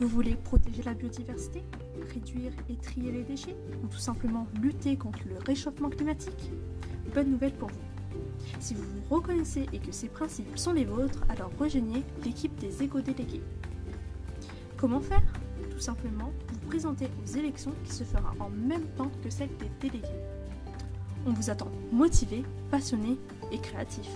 Vous voulez protéger la biodiversité, réduire et trier les déchets, ou tout simplement lutter contre le réchauffement climatique? Bonne nouvelle pour vous. Si vous vous reconnaissez et que ces principes sont les vôtres, alors rejoignez l'équipe des éco-délégués. Comment faire? Tout simplement, vous présenter aux élections qui se fera en même temps que celle des délégués. On vous attend motivé, passionné et créatif.